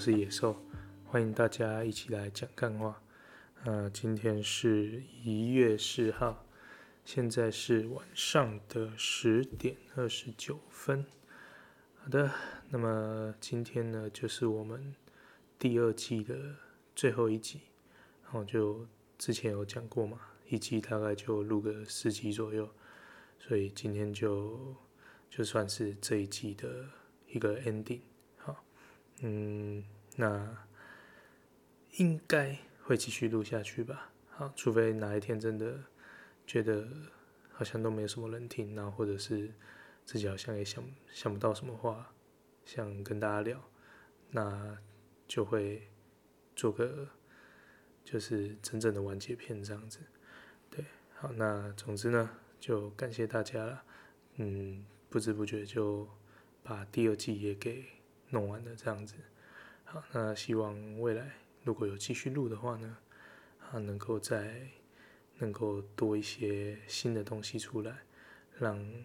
是野兽，欢迎大家一起来讲干话。呃，今天是一月四号，现在是晚上的十点二十九分。好的，那么今天呢，就是我们第二季的最后一集，然后就之前有讲过嘛，一季大概就录个四集左右，所以今天就就算是这一季的一个 ending。嗯，那应该会继续录下去吧。好，除非哪一天真的觉得好像都没有什么人听，然后或者是。自己好像也想想不到什么话想跟大家聊，那就会做个就是真正的完结篇这样子。对，好，那总之呢，就感谢大家了。嗯，不知不觉就把第二季也给弄完了这样子。好，那希望未来如果有继续录的话呢，啊，能够再能够多一些新的东西出来，让。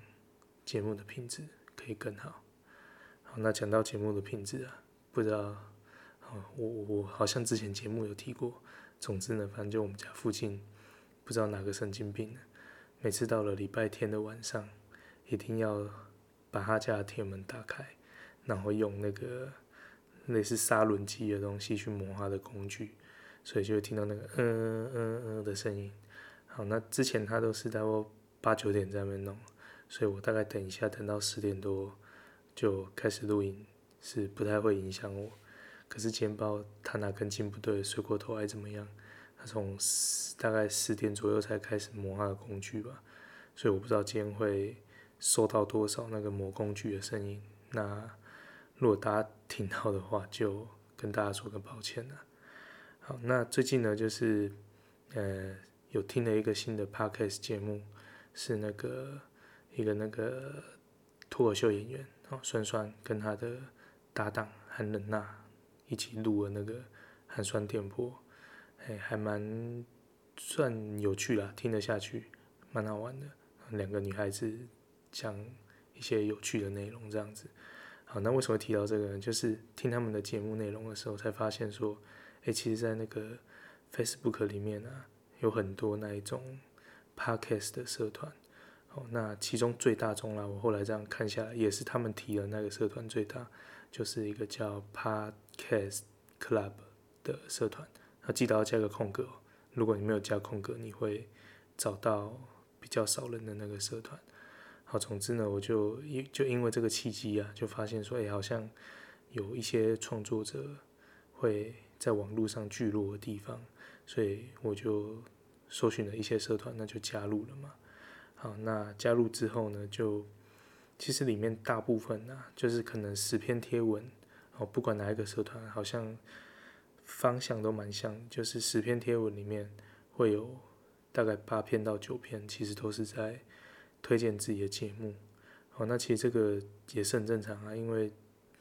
节目的品质可以更好。好，那讲到节目的品质啊，不知道，啊，我我好像之前节目有提过。总之呢，反正就我们家附近，不知道哪个神经病呢，每次到了礼拜天的晚上，一定要把他家的铁门打开，然后用那个类似砂轮机的东西去磨他的工具，所以就会听到那个嗯嗯嗯的声音。好，那之前他都是在我八九点在那边弄。所以我大概等一下，等到十点多就开始录音，是不太会影响我。可是今天不知道他哪根筋不对，睡过头还怎么样？他从大概十点左右才开始磨他的工具吧，所以我不知道今天会收到多少那个磨工具的声音。那如果大家听到的话，就跟大家说个抱歉了。好，那最近呢，就是呃有听了一个新的 podcast 节目，是那个。一个那个脱口秀演员哦，酸酸跟他的搭档韩冷娜一起录了那个韩酸电波，哎，还蛮算有趣啦，听得下去，蛮好玩的。两个女孩子讲一些有趣的内容，这样子。好，那为什么提到这个呢？就是听他们的节目内容的时候，才发现说，哎，其实，在那个 Facebook 里面啊，有很多那一种 Podcast 的社团。哦那其中最大众啦，我后来这样看下来，也是他们提的那个社团最大，就是一个叫 Podcast Club 的社团。那记得要加个空格，哦如果你没有加空格，你会找到比较少人的那个社团。好，总之呢，我就因就因为这个契机啊，就发现说，哎，好像有一些创作者会在网络上聚落的地方，所以我就搜寻了一些社团，那就加入了嘛。好，那加入之后呢，就其实里面大部分呢、啊，就是可能十篇贴文，哦，不管哪一个社团，好像方向都蛮像，就是十篇贴文里面会有大概八篇到九篇，其实都是在推荐自己的节目。好，那其实这个也是很正常啊，因为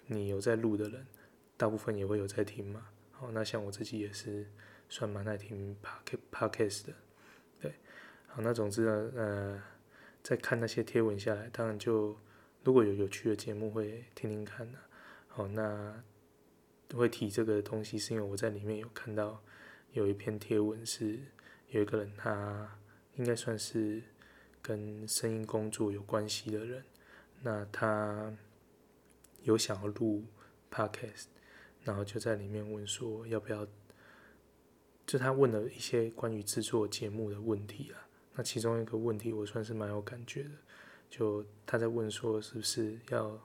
你有在录的人，大部分也会有在听嘛。好，那像我自己也是算蛮爱听 podcast 的。好，那总之呢，呃，在看那些贴文下来，当然就如果有有趣的节目会听听看的。好，那会提这个东西，是因为我在里面有看到有一篇贴文是有一个人，他应该算是跟声音工作有关系的人，那他有想要录 podcast，然后就在里面问说要不要，就他问了一些关于制作节目的问题啊。那其中一个问题，我算是蛮有感觉的，就他在问说，是不是要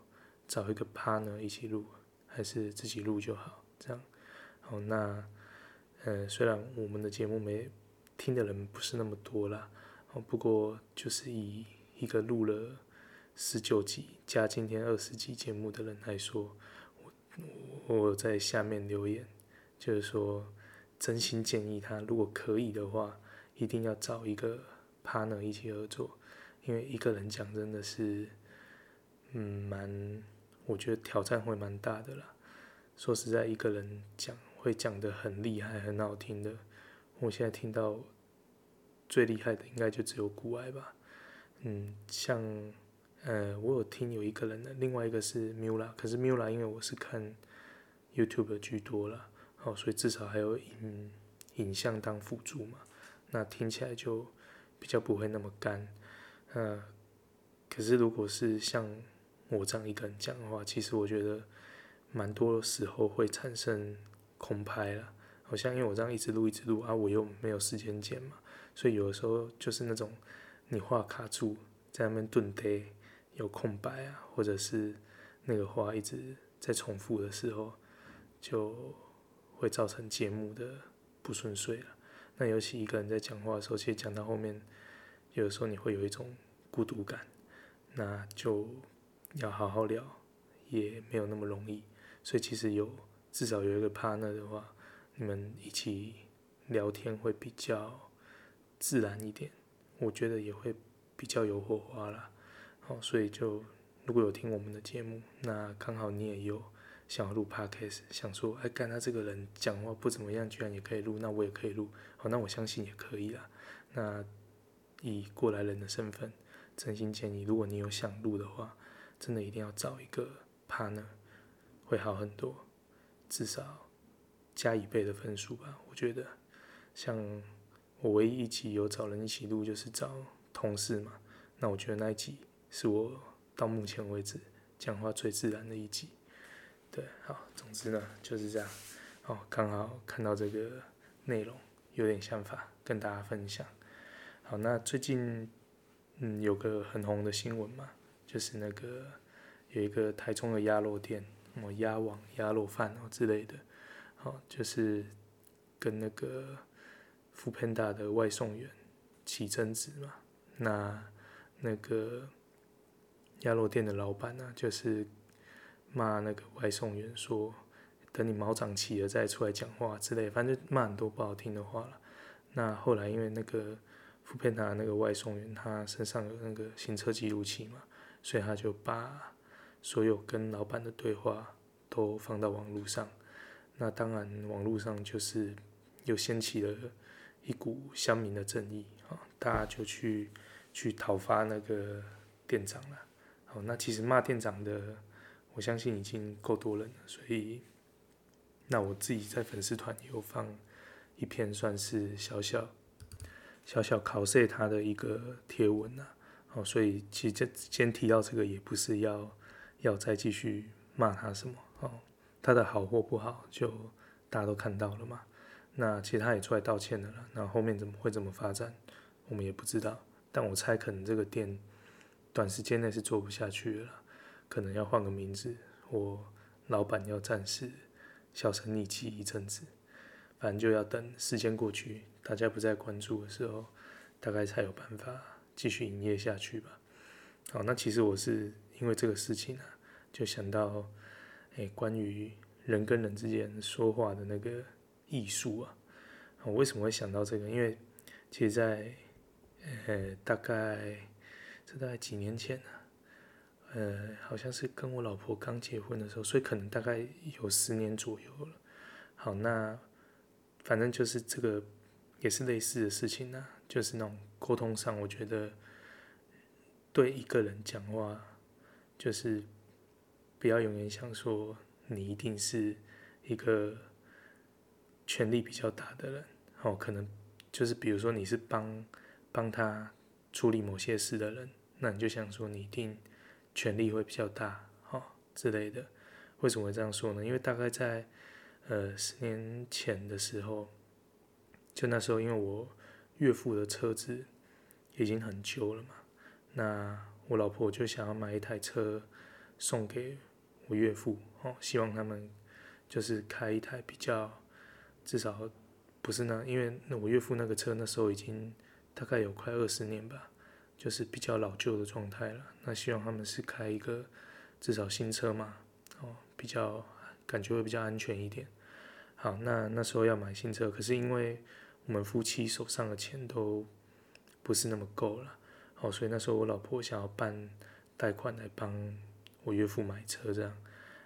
找一个 partner 一起录，还是自己录就好？这样，好，那，呃，虽然我们的节目没听的人不是那么多啦，哦，不过就是以一个录了十九集加今天二十集节目的人来说，我我在下面留言，就是说，真心建议他，如果可以的话，一定要找一个。partner 一起合作，因为一个人讲真的是，嗯，蛮，我觉得挑战会蛮大的啦。说实在，一个人讲会讲得很厉害、很好听的，我现在听到最厉害的应该就只有古埃吧。嗯，像，呃，我有听有一个人的，另外一个是 Mula，可是 Mula 因为我是看 YouTube 居多了，哦，所以至少还有影影像当辅助嘛，那听起来就比较不会那么干。呃，可是如果是像我这样一个人讲的话，其实我觉得蛮多时候会产生空拍了。好像因为我这样一直录一直录啊，我又没有时间剪嘛，所以有的时候就是那种你话卡住，在那边顿呆，有空白啊，或者是那个话一直在重复的时候，就会造成节目的不顺遂了。那尤其一个人在讲话的时候，其实讲到后面，有的时候你会有一种孤独感，那就要好好聊，也没有那么容易。所以其实有至少有一个 partner 的话。你们一起聊天会比较自然一点，我觉得也会比较有火花啦。好，所以就如果有听我们的节目，那刚好你也有想要录 podcast，想说，哎，干他这个人讲话不怎么样，居然也可以录，那我也可以录。好，那我相信也可以啦。那以过来人的身份，真心建议，如果你有想录的话，真的一定要找一个 partner，会好很多，至少。加一倍的分数吧，我觉得。像我唯一一集有找人一起录，就是找同事嘛。那我觉得那一集是我到目前为止讲话最自然的一集。对，好，总之呢就是这样。哦，刚好看到这个内容，有点想法跟大家分享。好，那最近嗯有个很红的新闻嘛，就是那个有一个台中的鸭肉店，什么鸭王鸭肉饭哦之类的。好，就是跟那个富片达的外送员起争执嘛。那那个鸭肉店的老板呢、就是骂那个外送员说：“等你毛长齐了再出来讲话之类，反正就骂很多不好听的话了。”那后来因为那个富片达那个外送员他身上有那个行车记录器嘛，所以他就把所有跟老板的对话都放到网络上。那当然，网络上就是又掀起了一股乡民的正义啊，大家就去去讨伐那个店长了。好，那其实骂店长的，我相信已经够多人了，所以那我自己在粉丝团有放一篇算是小小小小考试他的一个贴文呐。好，所以其实先提到这个，也不是要要再继续骂他什么哦。他的好或不好，就大家都看到了嘛。那其实他也出来道歉的了。那后面怎么会怎么发展，我们也不知道。但我猜可能这个店短时间内是做不下去了，可能要换个名字，或老板要暂时销声匿迹一阵子。反正就要等时间过去，大家不再关注的时候，大概才有办法继续营业下去吧。好，那其实我是因为这个事情啊，就想到。诶，关于人跟人之间说话的那个艺术啊，我为什么会想到这个？因为其实在呃大概这大概几年前呢，呃，好像是跟我老婆刚结婚的时候，所以可能大概有十年左右了。好，那反正就是这个也是类似的事情呢，就是那种沟通上，我觉得对一个人讲话就是。不要永远想说你一定是一个权力比较大的人，哦，可能就是比如说你是帮帮他处理某些事的人，那你就想说你一定权力会比较大，哦之类的。为什么会这样说呢？因为大概在呃十年前的时候，就那时候因为我岳父的车子已经很旧了嘛，那我老婆就想要买一台车送给。我岳父哦，希望他们就是开一台比较，至少不是那，因为那我岳父那个车那时候已经大概有快二十年吧，就是比较老旧的状态了。那希望他们是开一个至少新车嘛，哦，比较感觉会比较安全一点。好，那那时候要买新车，可是因为我们夫妻手上的钱都不是那么够了，哦，所以那时候我老婆想要办贷款来帮。我岳父买车这样，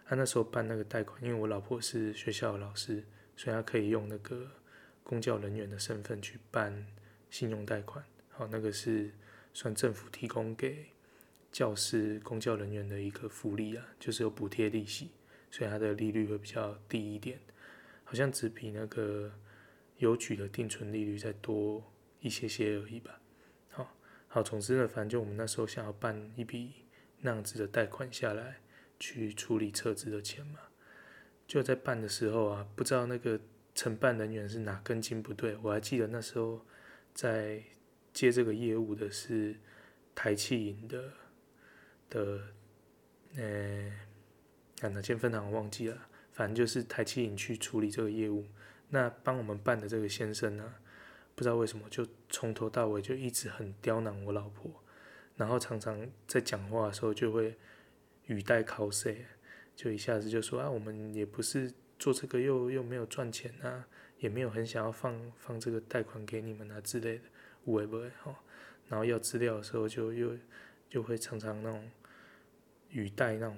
他那时候办那个贷款，因为我老婆是学校的老师，所以他可以用那个公教人员的身份去办信用贷款。好，那个是算政府提供给教师、公教人员的一个福利啊，就是有补贴利息，所以它的利率会比较低一点，好像只比那个邮局的定存利率再多一些些而已吧。好，好，总之呢，反正就我们那时候想要办一笔那样子的贷款下来，去处理车子的钱嘛。就在办的时候啊，不知道那个承办人员是哪根筋不对，我还记得那时候在接这个业务的是台企银的的，呃，啊哪间分行我忘记了，反正就是台企银去处理这个业务。那帮我们办的这个先生呢，不知道为什么就从头到尾就一直很刁难我老婆，然后常常在讲话的时候就会语带口舌。就一下子就说啊，我们也不是做这个又又没有赚钱啊，也没有很想要放放这个贷款给你们啊之类的，会不会哈？然后要资料的时候就又就会常常那种语带那种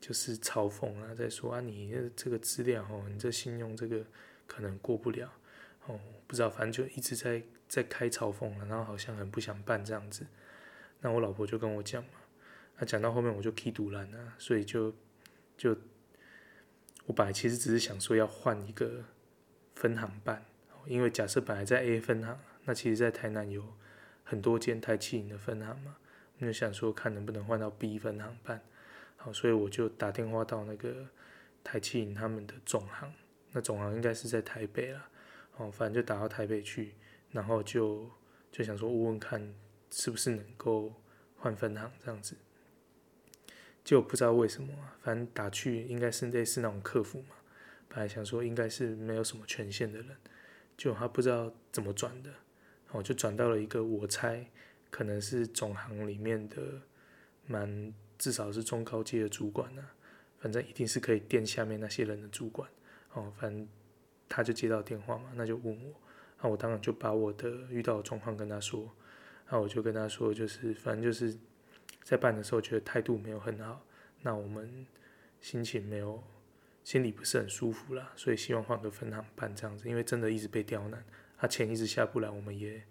就是嘲讽啊，在说啊，你这这个资料哦，你这信用这个可能过不了哦，不知道，反正就一直在在开嘲讽了，然后好像很不想办这样子。那我老婆就跟我讲嘛，那讲到后面我就气赌烂了，所以就。就我本来其实只是想说要换一个分行办，因为假设本来在 A 分行，那其实在台南有很多间台企银的分行嘛，我就想说看能不能换到 B 分行办，好，所以我就打电话到那个台企银他们的总行，那总行应该是在台北啦，哦，反正就打到台北去，然后就就想说问问看是不是能够换分行这样子。就不知道为什么，反正打去应该是类似那种客服嘛。本来想说应该是没有什么权限的人，就他不知道怎么转的，然后就转到了一个我猜可能是总行里面的蛮至少是中高阶的主管呐、反正一定是可以电下面那些人的主管。哦，反正他就接到电话嘛，那就问我，那我当然就把我的遇到的状况跟他说，那我就跟他说，就是反正就是。在办的时候觉得态度没有很好，那我们心情没有，心里不是很舒服啦，所以希望换个分行办这样子，因为真的一直被刁难，他钱一直下不来，我们也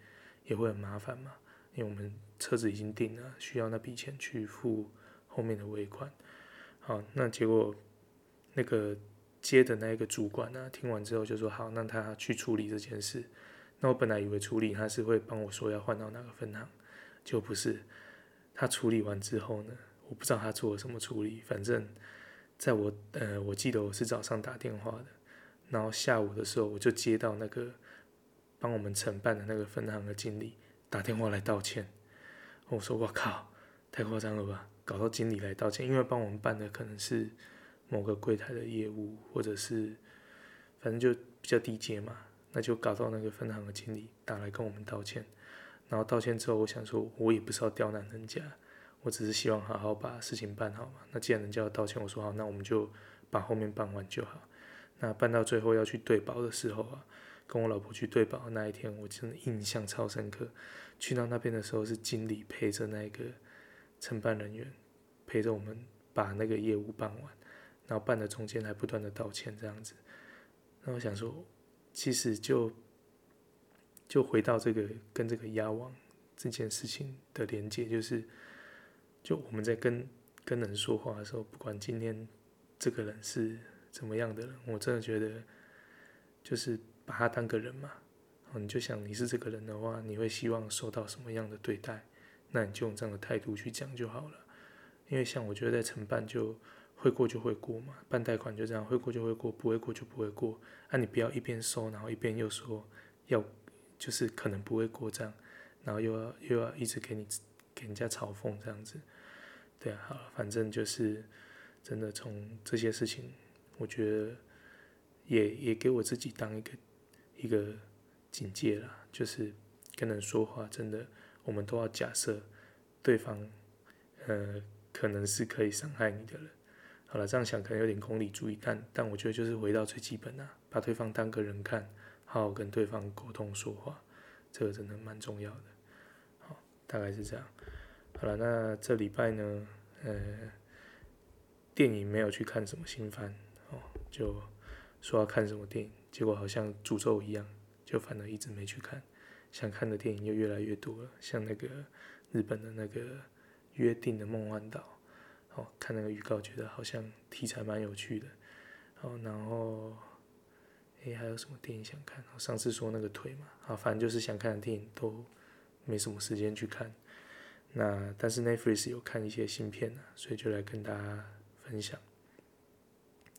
也会很麻烦嘛，因为我们车子已经定了，需要那笔钱去付后面的尾款。好，那结果那个接的那一个主管呢，听完之后就说好，那他去处理这件事。那我本来以为处理他是会帮我说要换到哪个分行，就不是。他处理完之后呢，我不知道他做了什么处理。反正，在我呃，我记得我是早上打电话的，然后下午的时候我就接到那个帮我们承办的那个分行的经理打电话来道歉。我说我靠，太夸张了吧？搞到经理来道歉，因为帮我们办的可能是某个柜台的业务，或者是反正就比较低阶嘛，那就搞到那个分行的经理打来跟我们道歉。然后道歉之后，我想说，我也不是要刁难人家，我只是希望好好把事情办好嘛。那既然人家要道歉，我说好，那我们就把后面办完就好。那办到最后要去对保的时候啊，跟我老婆去对保那一天，我真的印象超深刻。去到那边的时候，是经理陪着那个承办人员，陪着我们把那个业务办完，然后办的中间还不断的道歉这样子。那我想说，其实就。就回到这个跟这个押网这件事情的连接，就是，就我们在跟跟人说话的时候，不管今天这个人是怎么样的人，我真的觉得，就是把他当个人嘛，哦你就想你是这个人的话，你会希望受到什么样的对待，那你就用这样的态度去讲就好了。因为像我觉得在承办就会过就会过嘛，办贷款就这样会过就会过，不会过就不会过。啊，你不要一边收，然后一边又说要。就是可能不会过账，然后又要又要一直给你给人家嘲讽这样子，对啊，好，反正就是真的从这些事情，我觉得也也给我自己当一个一个警戒啦，就是跟人说话真的，我们都要假设对方呃可能是可以伤害你的人。好了，这样想可能有点功利主义，但但我觉得就是回到最基本啊，把对方当个人看。好好跟对方沟通说话，这个真的蛮重要的。好，大概是这样。好了，那这礼拜呢，呃，电影没有去看什么新番哦，就说要看什么电影，结果好像诅咒一样，就反而一直没去看。想看的电影又越来越多了，像那个日本的那个约定的梦幻岛，哦，看那个预告觉得好像题材蛮有趣的，哦，然后，诶，还有什么电影想看？我上次说那个腿嘛，啊，反正就是想看的电影都没什么时间去看。那但是 Netflix 有看一些新片呢，所以就来跟大家分享。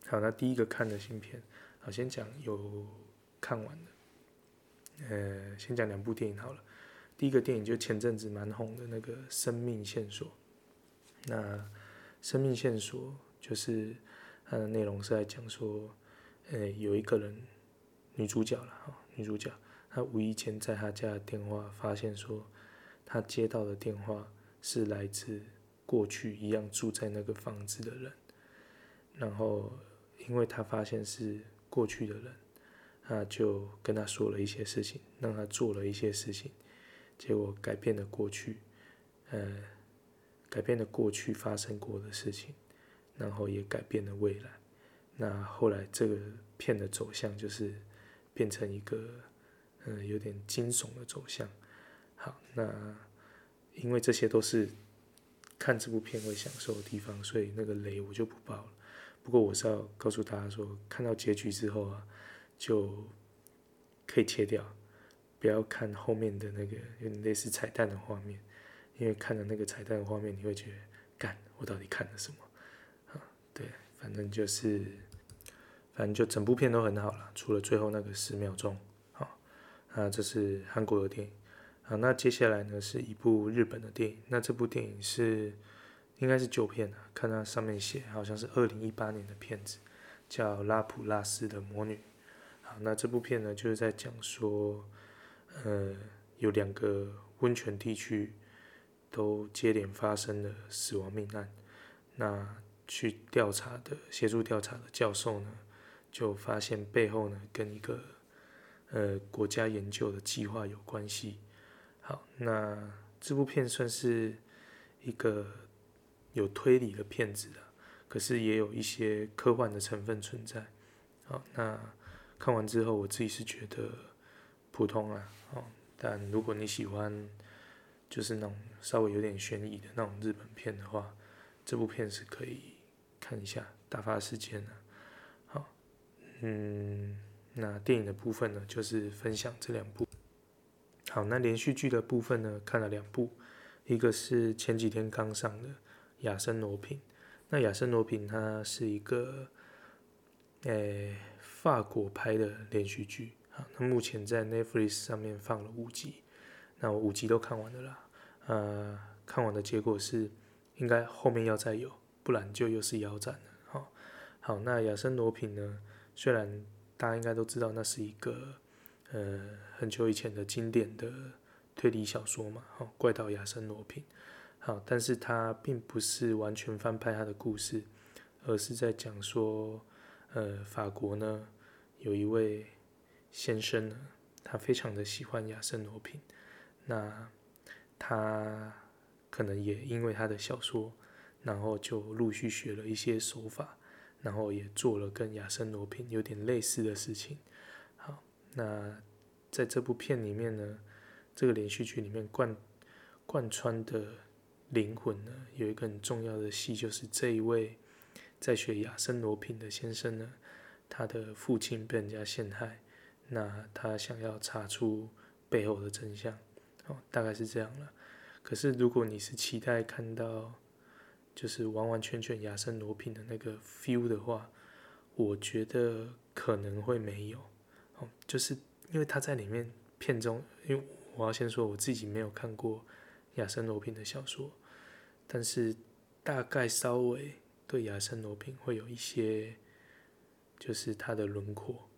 好，那第一个看的新片，好，先讲有看完的，呃，先讲两部电影好了。第一个电影就前阵子蛮红的那个《生命线索》。那《生命线索》就是它的内容是在讲说，呃，有一个人，女主角了哈，女主角她无意间在她家的电话发现说，她接到的电话是来自过去一样住在那个房子的人，然后因为她发现是过去的人，她就跟他说了一些事情，让他做了一些事情。结果改变了过去，呃，改变了过去发生过的事情，然后也改变了未来。那后来这个片的走向就是变成一个，嗯，有点惊悚的走向。好，那因为这些都是看这部片会享受的地方，所以那个雷我就不爆了。不过我是要告诉大家说，看到结局之后啊，就可以切掉。不要看后面的那个有点类似彩蛋的画面，因为看了那个彩蛋的画面，你会觉得，干，我到底看了什么？啊，对，反正就是，反正就整部片都很好了，除了最后那个十秒钟，好，啊，这是韩国的电影，好，那接下来呢是一部日本的电影，那这部电影是应该是旧片了，看它上面写好像是二零一八年的片子，叫《拉普拉斯的魔女》，好，那这部片呢就是在讲说。呃，有两个温泉地区都接连发生了死亡命案。那去调查的、协助调查的教授呢，就发现背后呢跟一个呃国家研究的计划有关系。好，那这部片算是一个有推理的片子了，可是也有一些科幻的成分存在。好，那看完之后，我自己是觉得。普通啊，哦，但如果你喜欢，就是那种稍微有点悬疑的那种日本片的话，这部片是可以看一下，打发时间的。嗯，那电影的部分呢，就是分享这两部。好，那连续剧的部分呢，看了两部，一个是前几天刚上的《亚森罗品》，那《亚森罗品》它是一个，诶、法国拍的连续剧。好，那目前在 Netflix 上面放了五集，那我五集都看完了啦。呃，看完的结果是，应该后面要再有，不然就又是腰斩了。好，好，那亚森罗品呢？虽然大家应该都知道，那是一个呃很久以前的经典的推理小说嘛，好，怪盗亚森罗平。好，但是它并不是完全翻拍他的故事，而是在讲说，呃，法国呢有一位。先生呢，他非常的喜欢亚森罗平，那他可能也因为他的小说，然后就陆续学了一些手法，然后也做了跟亚森罗苹有点类似的事情。好，那在这部片里面呢，这个连续剧里面贯贯穿的灵魂呢，有一个很重要的戏，就是这一位在学亚森罗苹的先生呢，他的父亲被人家陷害。那他想要查出背后的真相，哦，大概是这样了。可是如果你是期待看到就是完完全全亚森罗品的那个 feel 的话，我觉得可能会没有。哦，就是因为他在里面片中，因为我要先说我自己没有看过亚森罗品的小说，但是大概稍微对亚森罗品会有一些，就是他的轮廓。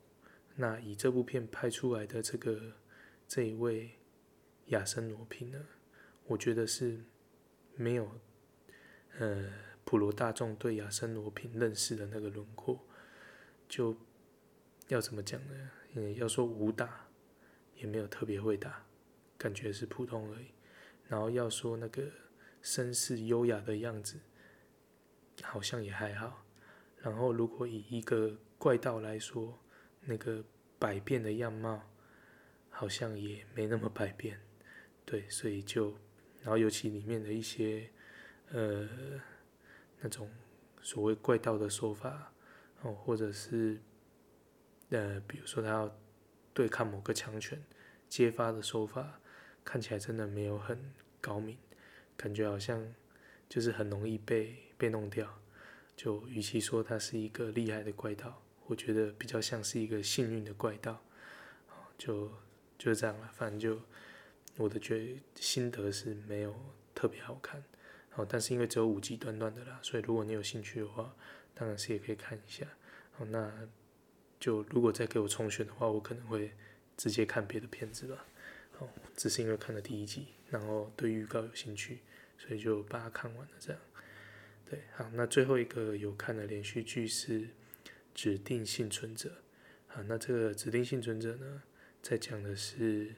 那以这部片拍出来的这个这一位亚森罗苹呢，我觉得是没有呃普罗大众对亚森罗平认识的那个轮廓，就要怎么讲呢？嗯，要说武打也没有特别会打，感觉是普通而已。然后要说那个绅士优雅的样子，好像也还好。然后如果以一个怪盗来说，那个百变的样貌，好像也没那么百变，对，所以就，然后尤其里面的一些，呃，那种所谓怪盗的手法哦，或者是呃，比如说他要对抗某个强权，揭发的手法看起来真的没有很高明，感觉好像就是很容易被被弄掉。就与其说他是一个厉害的怪盗，我觉得比较像是一个幸运的怪盗。就就这样了，反正就我的觉心得是没有特别好看。哦，但是因为只有五集短短的啦，所以如果你有兴趣的话，当然是也可以看一下。哦，那就如果再给我重选的话，我可能会直接看别的片子吧。哦，只是因为看了第一集，然后对预告有兴趣，所以就把它看完了。这样，对，好，那最后一个有看的连续剧是《指定幸存者》。好，那这个《指定幸存者》呢，在讲的是，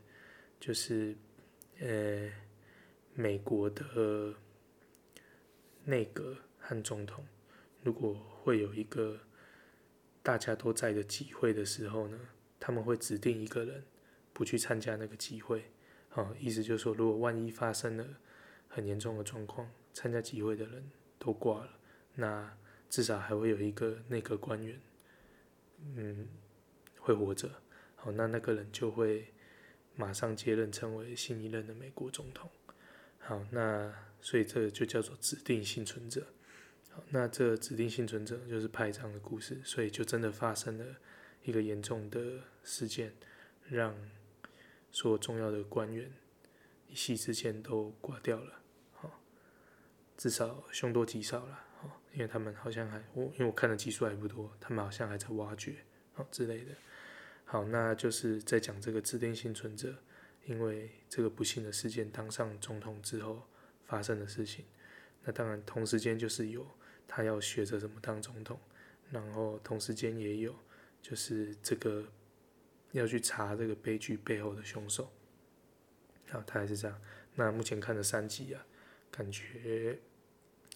就是呃，美国的。内阁和总统，如果会有一个大家都在的集会的时候呢，他们会指定一个人不去参加那个集会。哦，意思就是说，如果万一发生了很严重的状况，参加集会的人都挂了，那至少还会有一个内阁官员，嗯，会活着。好，那那个人就会马上接任，成为新一任的美国总统。好，那。所以这就叫做指定幸存者。好，那这指定幸存者就是拍这样的故事，所以就真的发生了一个严重的事件，让所有重要的官员一夕之间都挂掉了。好，至少凶多吉少了。好，因为他们好像还我因为我看的集数还不多，他们好像还在挖掘好之类的。好，那就是在讲这个指定幸存者，因为这个不幸的事件当上总统之后。发生的事情，那当然同时间就是有他要学着怎么当总统，然后同时间也有就是这个要去查这个悲剧背后的凶手，好，他还是这样。那目前看了三集啊，感觉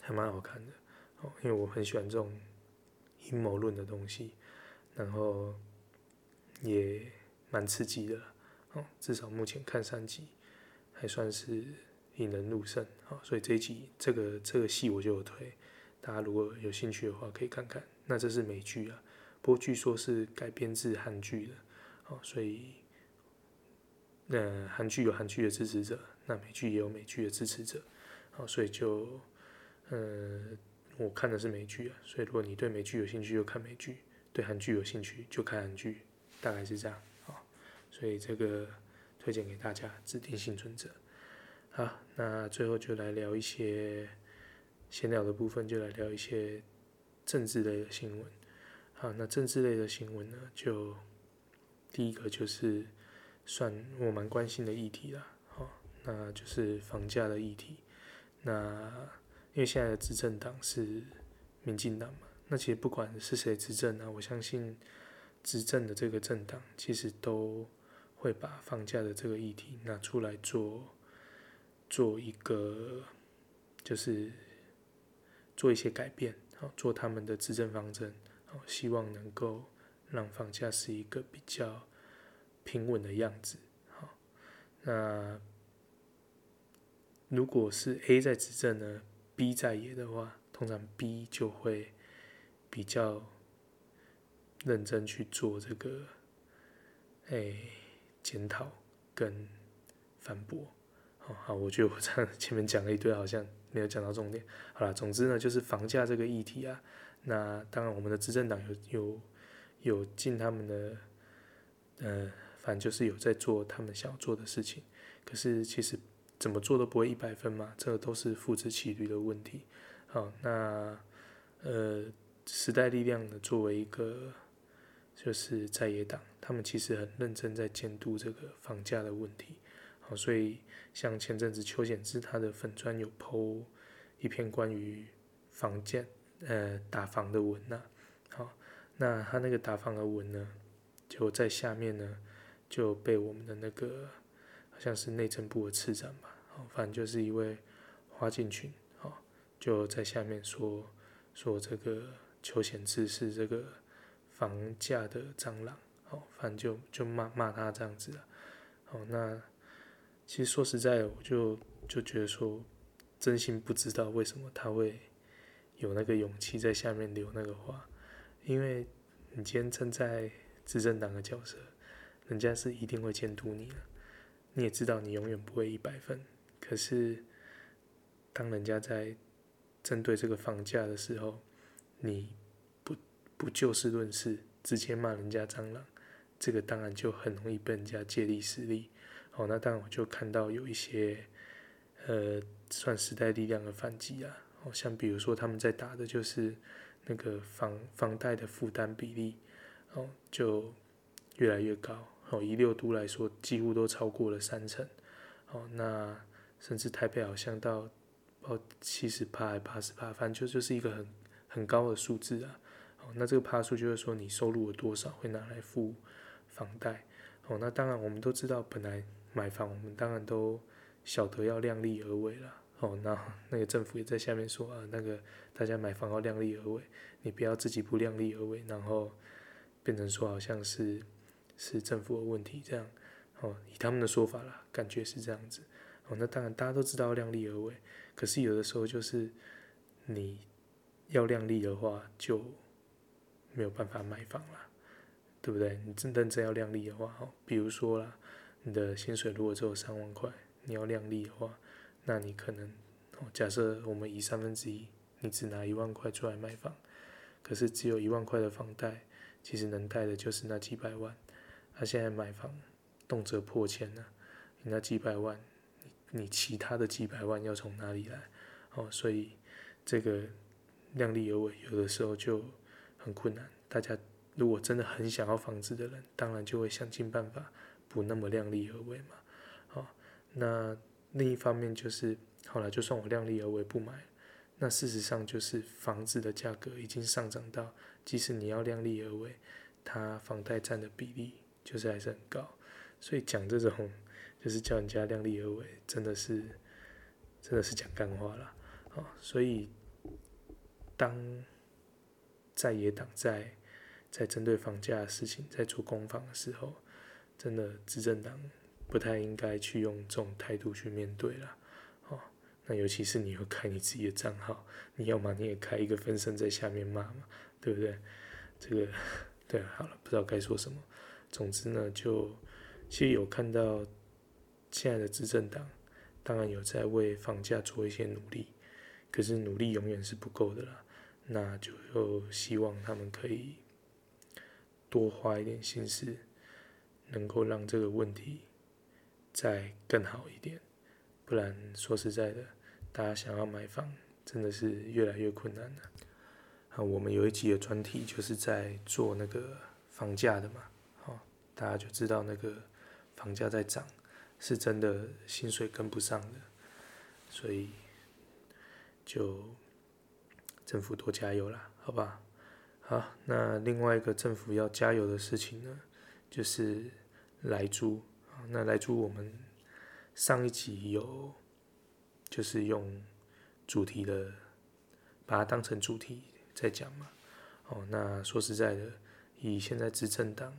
还蛮好看的哦，因为我很喜欢这种阴谋论的东西，然后也蛮刺激的哦，至少目前看三集还算是。引人入胜，啊，所以这一集这个这个戏我就有推，大家如果有兴趣的话可以看看。那这是美剧啊，不过据说是改编自韩剧的，好，所以那韩剧有韩剧的支持者，那美剧也有美剧的支持者，好，所以就嗯、呃，我看的是美剧啊，所以如果你对美剧有兴趣就看美剧，对韩剧有兴趣就看韩剧，大概是这样，好，所以这个推荐给大家，指定幸存者。好，那最后就来聊一些闲聊的部分，就来聊一些政治类的新闻。好，那政治类的新闻呢，就第一个就是算我蛮关心的议题啦。好，那就是房价的议题。那因为现在的执政党是民进党嘛，那其实不管是谁执政呢，我相信执政的这个政党其实都会把房价的这个议题拿出来做。做一个就是做一些改变，好，做他们的执政方针，好，希望能够让房价是一个比较平稳的样子，好，那如果是 A 在执政呢，B 在野的话，通常 B 就会比较认真去做这个，哎，检讨跟反驳。好，我觉得我这样 前面讲了一堆，好像没有讲到重点。好了，总之呢，就是房价这个议题啊。那当然，我们的执政党有有有尽他们的，呃，反正就是有在做他们想要做的事情。可是其实怎么做都不会一百分嘛，这个都是父子骑驴的问题。好，那呃，时代力量呢，作为一个就是在野党，他们其实很认真在监督这个房价的问题。所以。像前阵子邱显智他的粉专有 po 一篇关于房价呃打房的文呐、好，那他那个打房的文呢，就在下面呢就被我们的那个好像是内政部的次长吧，好，反正就是一位花敬群，好，就在下面说说这个邱显智是这个房价的蟑螂，好，反正就就骂骂他这样子了，好，那。其实说实在的，我就就觉得说，真心不知道为什么他会有那个勇气在下面留那个话，因为你今天站在执政党的角色，人家是一定会监督你的，你也知道你永远不会一百分，可是当人家在针对这个房价的时候，你不不就事论事，直接骂人家蟑螂，这个当然就很容易被人家借力使力。哦，那当然我就看到有一些，呃，算时代力量的反击啊。哦，像比如说他们在打的就是那个房房贷的负担比例，哦，就越来越高。哦，以六都来说，几乎都超过了三成。哦，那甚至台北好像到哦七十趴还八十趴，反正就就是一个很很高的数字啊。哦，那这个趴数就是说你收入了多少会拿来付房贷。哦，那当然我们都知道，本来买房我们当然都晓得要量力而为啦。哦，那那个政府也在下面说啊，那个大家买房要量力而为，你不要自己不量力而为，然后变成说好像是是政府的问题这样。哦，以他们的说法啦，感觉是这样子。哦，那当然大家都知道量力而为，可是有的时候就是你要量力的话，就没有办法买房啦，对不对？你真认真要量力的话，哦，比如说啦，你的薪水如果只有三万块，你要量力的话。那你可能哦，假设我们以三分之一，你只拿一万块出来买房，可是只有一万块的房贷，其实能贷的就是那几百万。他现在买房动辄破千了，你那几百万，你其他的几百万要从哪里来？哦，所以这个量力而为，有的时候就很困难。大家如果真的很想要房子的人，当然就会想尽办法不那么量力而为嘛。哦，那。另一方面就是，后来就算我量力而为不买，那事实上就是房子的价格已经上涨到，即使你要量力而为，它房贷占的比例就是还是很高，所以讲这种就是叫人家量力而为，真的是真的是讲干话了，啊，所以当在野党在在针对房价的事情在做攻防的时候，真的执政党。不太应该去用这种态度去面对了，哦，那尤其是你要开你自己的账号，你要么你也开一个分身在下面骂嘛，对不对？这个，对，好了，不知道该说什么。总之呢，就其实有看到现在的执政党，当然有在为房价做一些努力，可是努力永远是不够的啦。那就又希望他们可以多花一点心思，能够让这个问题。再更好一点，不然说实在的，大家想要买房真的是越来越困难了。啊，我们有一集的专题就是在做那个房价的嘛，好，大家就知道那个房价在涨，是真的薪水跟不上的，所以就政府多加油啦，好吧？好，那另外一个政府要加油的事情呢，就是莱猪啊。那莱猪，我们上一集有就是用主题的，把它当成主题在讲嘛。哦，那说实在的，以现在执政党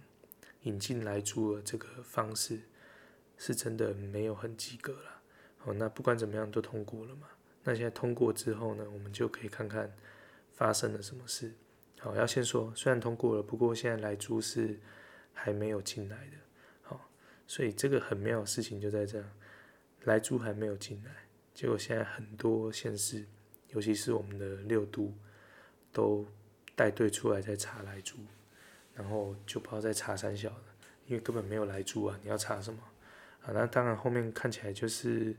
引进莱猪的这个方式，是真的没有很及格了。哦，那不管怎么样都通过了嘛。那现在通过之后呢，我们就可以看看发生了什么事。好，要先说，虽然通过了，不过现在莱猪是还没有进来的。所以这个很妙的事情就在这样，莱猪还没有进来，结果现在很多县市，尤其是我们的六都，都带队出来在查莱猪，然后就不知道在查三小了，因为根本没有莱猪啊，你要查什么？啊，那当然后面看起来就是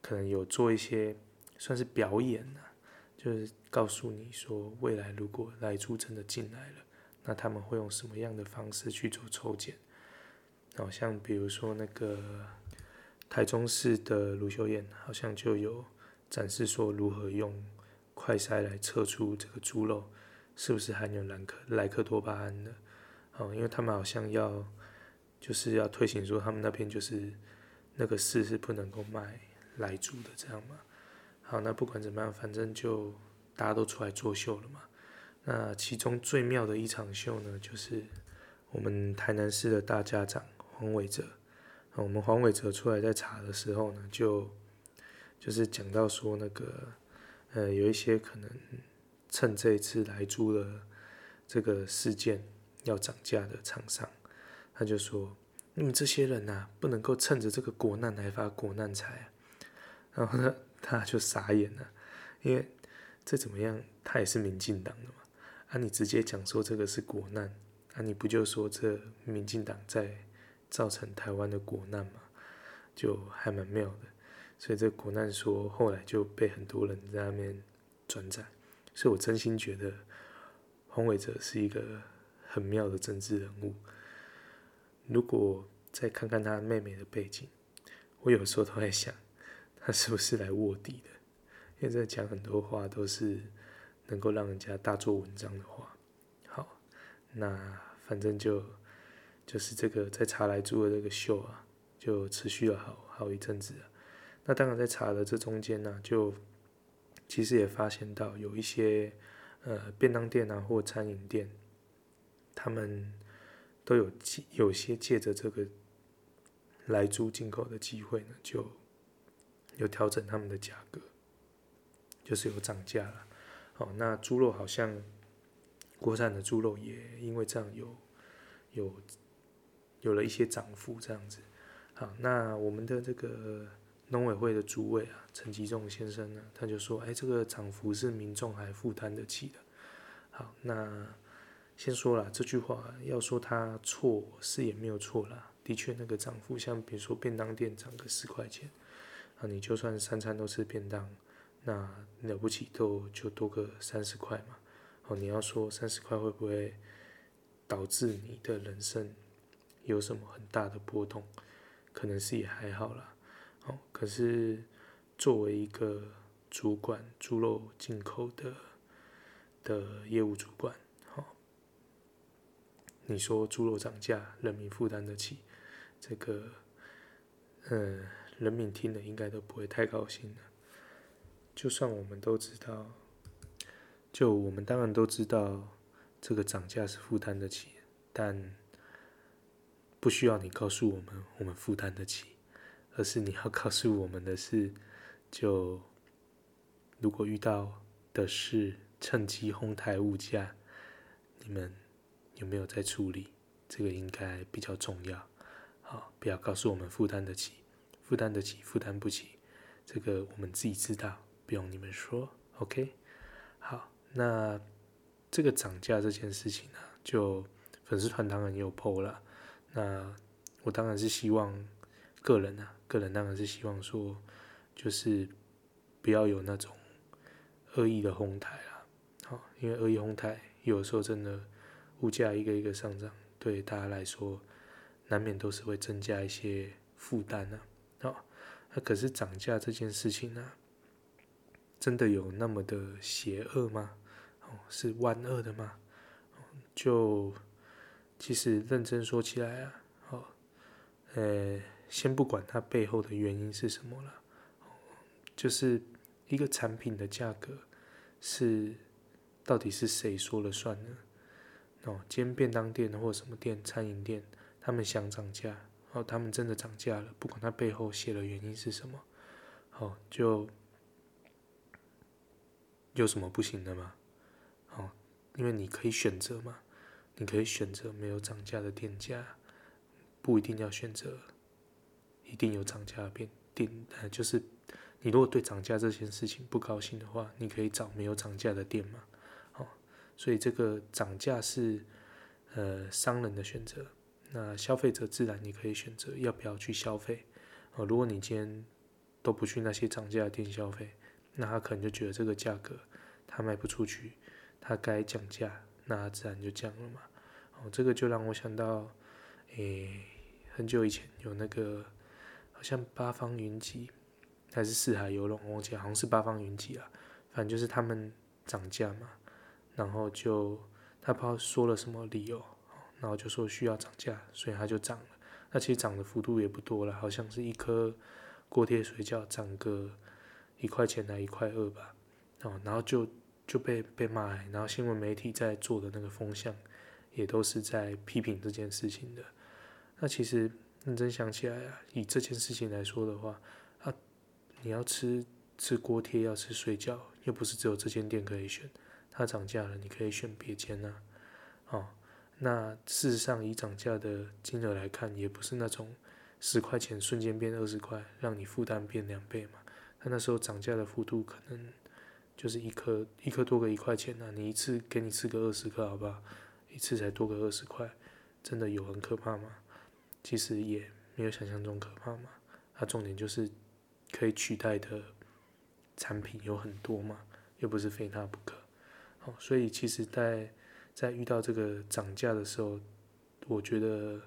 可能有做一些算是表演啊，就是告诉你说未来如果莱猪真的进来了，那他们会用什么样的方式去做抽检？好像比如说那个台中市的卢秀燕，好像就有展示说如何用快筛来测出这个猪肉是不是含有兰克莱克多巴胺的。哦，因为他们好像要就是要推行说他们那边就是那个市是不能够卖莱猪的这样嘛。好，那不管怎么样，反正就大家都出来作秀了嘛。那其中最妙的一场秀呢，就是我们台南市的大家长。黄伟哲，我们黄伟哲出来在查的时候呢，就就是讲到说那个，呃，有一些可能趁这一次来租的这个事件要涨价的厂商，他就说：“你们这些人呐、不能够趁着这个国难来发国难财啊！”然后呢，他就傻眼了，因为这怎么样，他也是民进党的嘛，啊，你直接讲说这个是国难，啊，你不就说这民进党在造成台湾的国难嘛，就还蛮妙的。所以这国难说后来就被很多人在那边转载，所以我真心觉得黄伟哲是一个很妙的政治人物。如果再看看他妹妹的背景，我有时候都在想，他是不是来卧底的？因为在讲很多话都是能够让人家大做文章的话。好，那反正就就是这个在查来猪的这个秀啊，就持续了好好一阵子啊。那当然，在查的这中间呢、就其实也发现到有一些呃便当店啊或餐饮店，他们都有有些借着这个来猪进口的机会呢，就有调整他们的价格，就是有涨价了。好，那猪肉好像国产的猪肉也因为这样有有有了一些涨幅，这样子。好，那我们的这个。农委会的主委啊，陈吉仲先生呢，他就说：“哎，这个涨幅是民众还负担得起的。”好，那先说了这句话，要说他错是也没有错啦。的确，那个涨幅，像比如说便当店涨个十块钱，啊，你就算三餐都吃便当，那了不起都就多个三十块嘛。哦，你要说三十块会不会导致你的人生有什么很大的波动？可能是也还好啦。哦可是，作为一个主管猪肉进口的的业务主管，好，你说猪肉涨价，人民负担得起，这个，嗯，人民听了应该都不会太高兴的。就算我们都知道，就我们当然都知道，这个涨价是负担得起，但不需要你告诉我们，我们负担得起。而是你要告诉我们的是，就如果遇到的是趁机哄抬物价，你们有没有在处理？这个应该比较重要。好，不要告诉我们负担得起，负担得起，负担不起，这个我们自己知道，不用你们说。OK，好，那这个涨价这件事情呢，就粉丝团当然也有 PO 了。那我当然是希望个人啊。个人当然是希望说，就是不要有那种恶意的哄抬啦，好，因为恶意哄抬有时候真的物价一个一个上涨，对大家来说难免都是会增加一些负担呐，好，那可是涨价这件事情呢，真的有那么的邪恶吗？哦，是万恶的吗？就其实认真说起来啊，好，呃。先不管它背后的原因是什么了，就是一个产品的价格是到底是谁说了算呢？哦，今天便当店或什么店、餐饮店，他们想涨价，哦，他们真的涨价了，不管它背后写的原因是什么，哦，就有什么不行的吗？哦，因为你可以选择嘛，你可以选择没有涨价的店家，不一定要选择。一定有涨价的店，店呃，就是你如果对涨价这件事情不高兴的话，你可以找没有涨价的店嘛。哦，所以这个涨价是呃商人的选择，那消费者自然你可以选择要不要去消费。哦，如果你今天都不去那些涨价的店消费，那他可能就觉得这个价格他卖不出去，他该降价，那自然就降了嘛。哦，这个就让我想到，诶，很久以前有那个。好像八方云集还是四海游龙，我忘记好像是八方云集啊。反正就是他们涨价嘛，然后就他不知道说了什么理由，然后就说需要涨价，所以他就涨了。那其实涨的幅度也不多了，好像是一颗锅贴水饺涨个一块钱还一块二吧。哦，然后就就被被骂，然后新闻媒体在做的那个风向也都是在批评这件事情的。那其实。认真想起来啊，以这件事情来说的话，啊，你要吃吃锅贴，要吃水饺，又不是只有这间店可以选，它涨价了，你可以选别间呐。哦，那事实上以涨价的金额来看，也不是那种十块钱瞬间变二十块，让你负担变两倍嘛。它那时候涨价的幅度可能就是一颗一颗多个一块钱呐，你一次给你吃个二十颗，好不好？一次才多个二十块，真的有很可怕吗？其实也没有想象中可怕嘛。它重点就是可以取代的产品有很多嘛，又不是非它不可。好，所以其实在在遇到这个涨价的时候，我觉得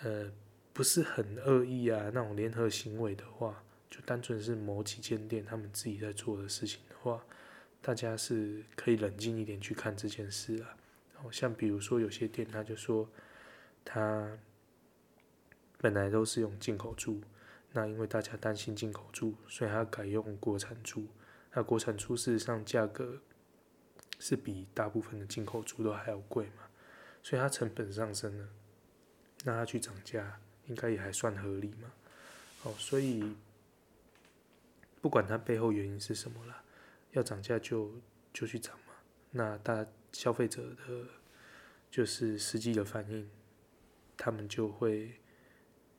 呃不是很恶意啊，那种联合行为的话，就单纯是某几间店他们自己在做的事情的话，大家是可以冷静一点去看这件事啊。像比如说有些店，他就说他本来都是用进口猪，那因为大家担心进口猪，所以他改用国产猪。那国产猪事实上价格是比大部分的进口猪都还要贵嘛，所以它成本上升了，那它去涨价应该也还算合理嘛。哦，所以不管它背后原因是什么啦，要涨价就就去涨嘛。那大消费者的，就是实际的反应，他们就会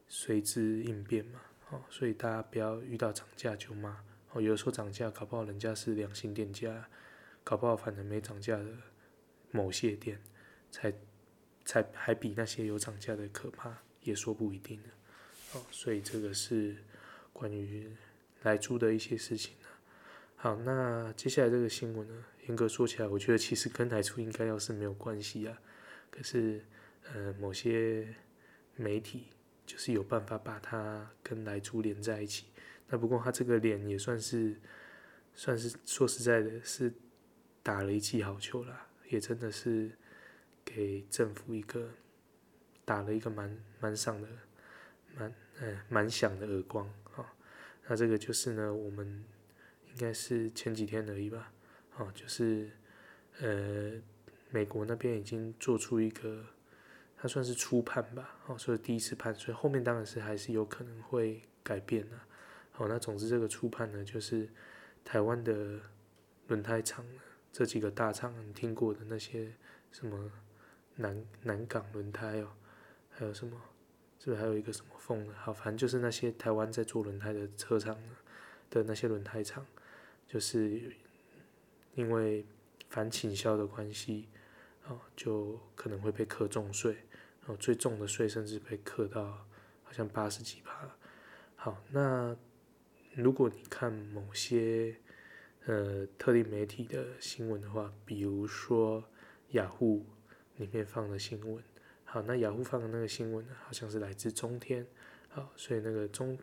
随之应变嘛。哦，所以大家不要遇到涨价就骂。哦，有的时候涨价，搞不好人家是良心店家，搞不好反正没涨价的某些店，才才还比那些有涨价的可怕，也说不一定呢。哦，所以这个是关于来租的一些事情。好，那接下来这个新闻呢，严格说起来，我觉得其实跟莱猪应该要是没有关系啊。可是，呃，某些媒体就是有办法把它跟莱猪连在一起。那不过他这个脸也算是，算是说实在的，是打了一记好球啦，也真的是给政府一个打了一个蛮蛮响的，蛮呃蛮响的耳光啊。那这个就是呢，我们。应该是前几天而已吧，哦，就是，呃，美国那边已经做出一个，它算是初判吧，哦，所以第一次判，所以后面当然是还是有可能会改变的，哦，那总之这个初判呢，就是台湾的轮胎厂，这几个大厂你听过的那些什么南南港轮胎哦，还有什么，是不是还有一个什么凤的，好，反正就是那些台湾在做轮胎的车厂的那些轮胎厂。就是因为反倾销的关系，哦，就可能会被课重税，然后最重的税甚至被课到好像八十几趴。好，那如果你看某些呃特定媒体的新闻的话，比如说雅虎里面放的新闻，好，那雅虎放的那个新闻呢，好像是来自中天，好，所以那个中。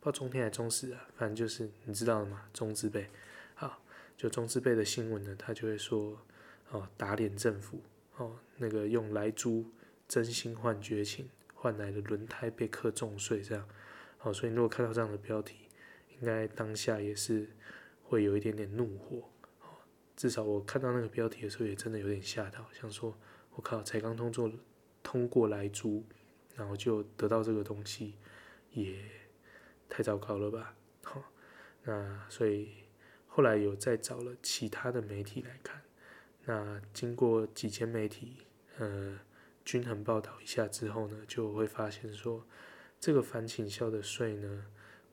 不知道中天还是中时啊，反正就是你知道的嘛，中字辈。就中资辈的新闻呢，他就会说，哦，打脸政府，哦，那个用莱猪真心换绝情，换来的轮胎被课重税，这样。哦，所以如果看到这样的标题，应该当下也是会有一点点怒火。哦，至少我看到那个标题的时候，也真的有点吓到，想说，我靠，才刚通过通过莱猪，然后就得到这个东西，也。太糟糕了吧，好，那所以后来有再找了其他的媒体来看，那经过几千媒体呃均衡报道一下之后呢，就会发现说，这个反倾销的税呢，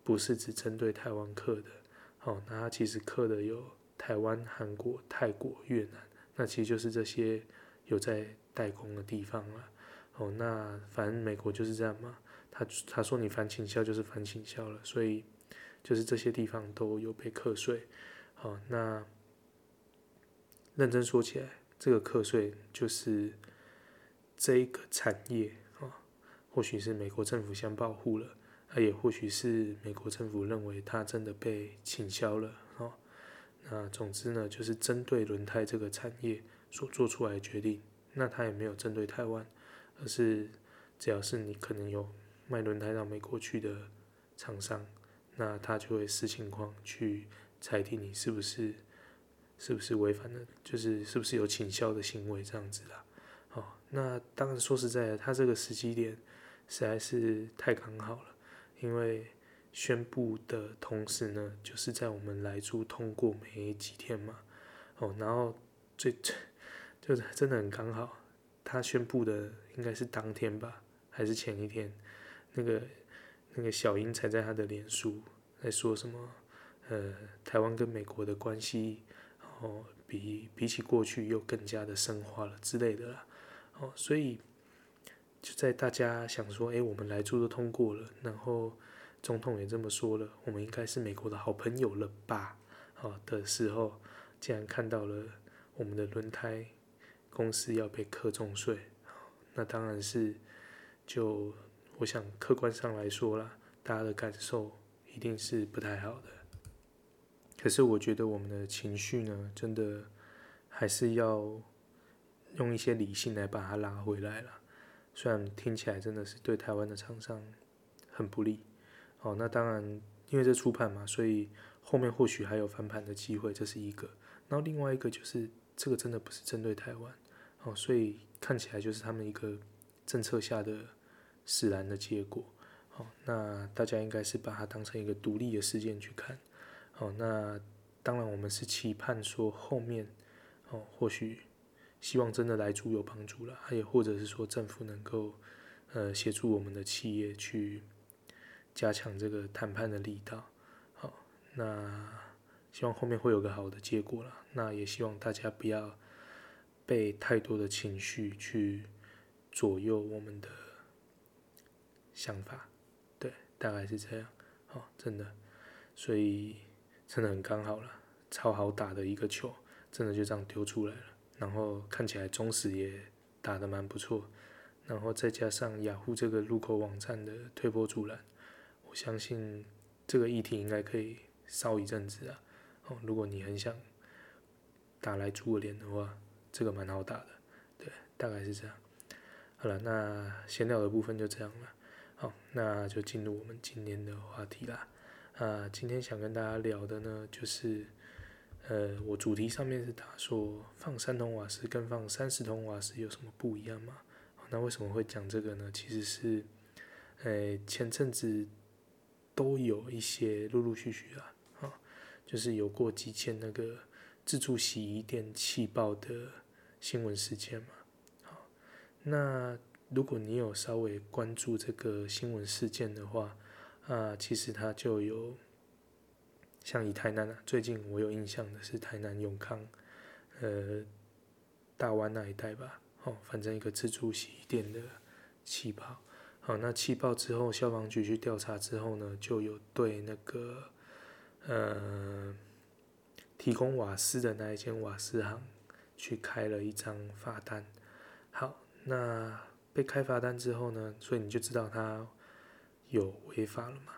不是只针对台湾课的，好，那它其实课的有台湾、韩国、泰国、越南，那其实就是这些有在代工的地方了，哦，那反正美国就是这样嘛。他他说你反倾销就是反倾销了，所以就是这些地方都有被课税。好，那认真说起来，这个课税就是这一个产业啊，或许是美国政府想保护了，也或许是美国政府认为它真的被倾销了。哦，那总之呢，就是针对轮胎这个产业所做出来的决定。那他也没有针对台湾，而是只要是你可能有。卖轮胎到美国去的厂商，那他就会视情况去裁定你是不是是不是违反了，就是是不是有倾销的行为这样子啦。哦，那当然说实在的，他这个时机点实在是太刚好了，因为宣布的同时呢，就是在我们莱猪通过没几天嘛。哦，然后最就是真的很刚好，他宣布的应该是当天吧，还是前一天，那个那个小英才在他的脸书在说什么，呃，台湾跟美国的关系，哦，比比起过去又更加的深化了之类的啦，哦，所以就在大家想说，哎，我们莱猪都通过了，然后总统也这么说了，我们应该是美国的好朋友了吧？哦的时候。竟然看到了我们的轮胎公司要被课重税，那当然是就我想客观上来说啦，大家的感受一定是不太好的。可是我觉得我们的情绪呢，真的还是要用一些理性来把它拉回来了。虽然听起来真的是对台湾的厂商很不利，哦，那当然因为这初判嘛，所以后面或许还有翻盘的机会，这是一个。然后另外一个就是，这个真的不是针对台湾，哦，所以看起来就是他们一个政策下的使然的结果，哦，那大家应该是把它当成一个独立的事件去看，哦，那当然我们是期盼说后面，哦，或许希望真的莱猪有帮助了，还有或者是说政府能够呃协助我们的企业去加强这个谈判的力道，好，那。希望后面会有个好的结果了，那也希望大家不要被太多的情绪去左右我们的想法，对，大概是这样，哦，真的，所以真的很刚好了，超好打的一个球，真的就这样丢出来了，然后看起来中史也打得蛮不错，然后再加上雅虎这个入口网站的推波助澜，我相信这个议题应该可以烧一阵子啊。如果你很想打来猪的脸的话，这个蛮好打的，对，大概是这样。好了，那闲聊的部分就这样了。好，那就进入我们今天的话题啦。啊，今天想跟大家聊的呢，就是呃，我主题上面是打说放三桶瓦斯跟放三十桶瓦斯有什么不一样吗？那为什么会讲这个呢？其实是呃前阵子都有一些陆陆续续啊。就是有过几件那个自助洗衣店气爆的新闻事件嘛，好，那如果你有稍微关注这个新闻事件的话，啊，其实它就有像以台南啊，最近我有印象的是台南永康，呃，大湾那一带吧，哦，反正一个自助洗衣店的气爆，好，那气爆之后，消防局去调查之后呢，就有对那个。呃，提供瓦斯的那一间瓦斯行去开了一张罚单。好，那被开罚单之后呢，所以你就知道他有违法了嘛？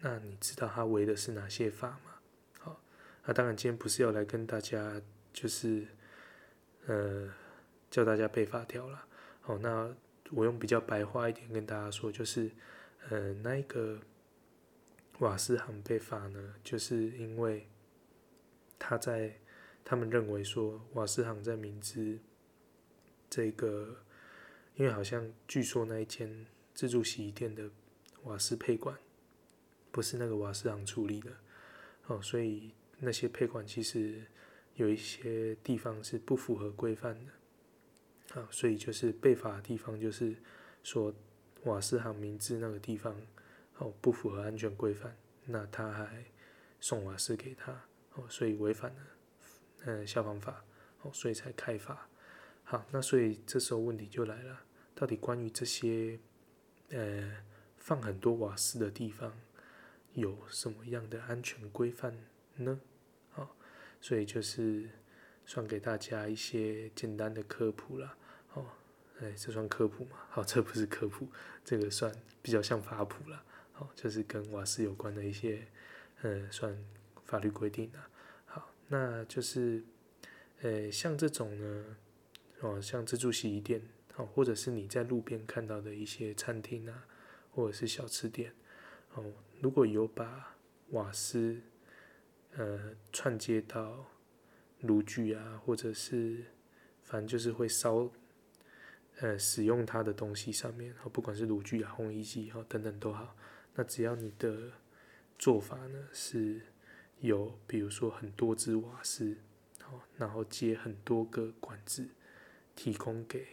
那你知道他违的是哪些法吗？好，那当然今天不是要来跟大家就是呃叫大家背法条了。好，那我用比较白话一点跟大家说，就是呃那一个。瓦斯行被罚呢，就是因为他在他们认为说瓦斯行在明知这个，因为好像据说那一间自助洗衣店的瓦斯配管不是那个瓦斯行处理的哦，所以那些配管其实有一些地方是不符合规范的啊，所以就是被罚的地方就是说瓦斯行明知那个地方。哦，不符合安全规范，那他还送瓦斯给他，哦，所以违反了，嗯，消防法，哦，所以才开罚。好，那所以这时候问题就来了，到底关于这些，呃，放很多瓦斯的地方，有什么样的安全规范呢？好，所以就是算给大家一些简单的科普了，哦，哎，这算科普吗？好，这不是科普，这个算比较像法普了。哦，就是跟瓦斯有关的一些，呃，算法律规定的。好，那就是，呃，像这种呢，哦，像自助洗衣店，哦，或者是你在路边看到的一些餐厅啊，或者是小吃店，哦，如果有把瓦斯，呃，串接到炉具啊，或者是反正就是会烧，呃，使用它的东西上面，哦，不管是炉具啊、烘衣机哦等等都好。那只要你的做法呢是有，比如说很多支瓦斯，哦，然后接很多个管子，提供给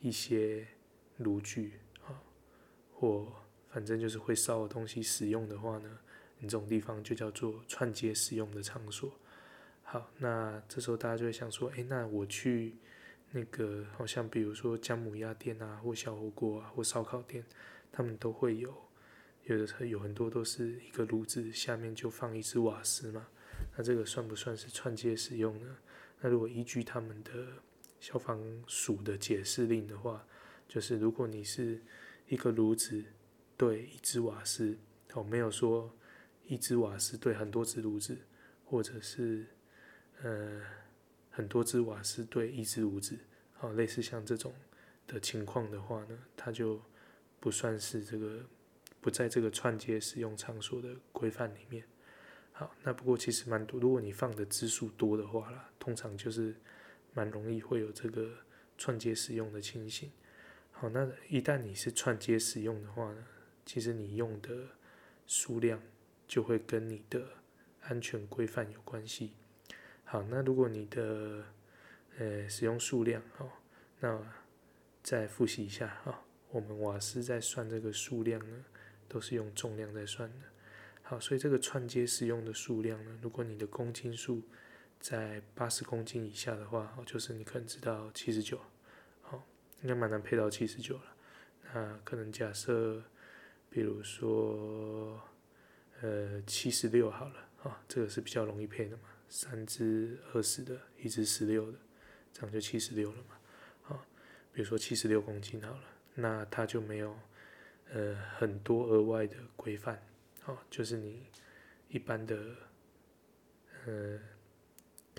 一些炉具啊，或反正就是会烧的东西使用的话呢，你这种地方就叫做串接使用的场所。好，那这时候大家就会想说，诶，那我去那个好像比如说姜母鸭店啊，或小火锅啊，或烧烤店，他们都会有，有的车有很多都是一个炉子下面就放一只瓦斯嘛。那这个算不算是串接使用呢？那如果依据他们的消防署的解释令的话，就是如果你是一个炉子对一只瓦斯，哦，没有说一只瓦斯对很多只炉子，或者是。呃，很多只瓦斯对一只炉子，哦，类似像这种的情况的话呢，它就不算是这个不在这个串接使用场所的规范里面。好，那不过其实蛮多，如果你放的支数多的话啦，通常就是蛮容易会有这个串接使用的情形。好，那一旦你是串接使用的话呢，其实你用的数量就会跟你的安全规范有关系。好，那如果你的呃使用数量哦，那再复习一下哈、我们瓦斯在算这个数量呢，都是用重量在算的。好，所以这个串接使用的数量呢，如果你的公斤数在八十公斤以下的话，哦，就是你可能知道七十九，好，应该蛮难配到七十九了。那可能假设，比如说呃七十六好了，啊、这个是比较容易配的嘛。三支二十的，一支十六的，这样就七十六了嘛。好，比如说七十六公斤好了，那它就没有呃很多额外的规范，好，就是你一般的呃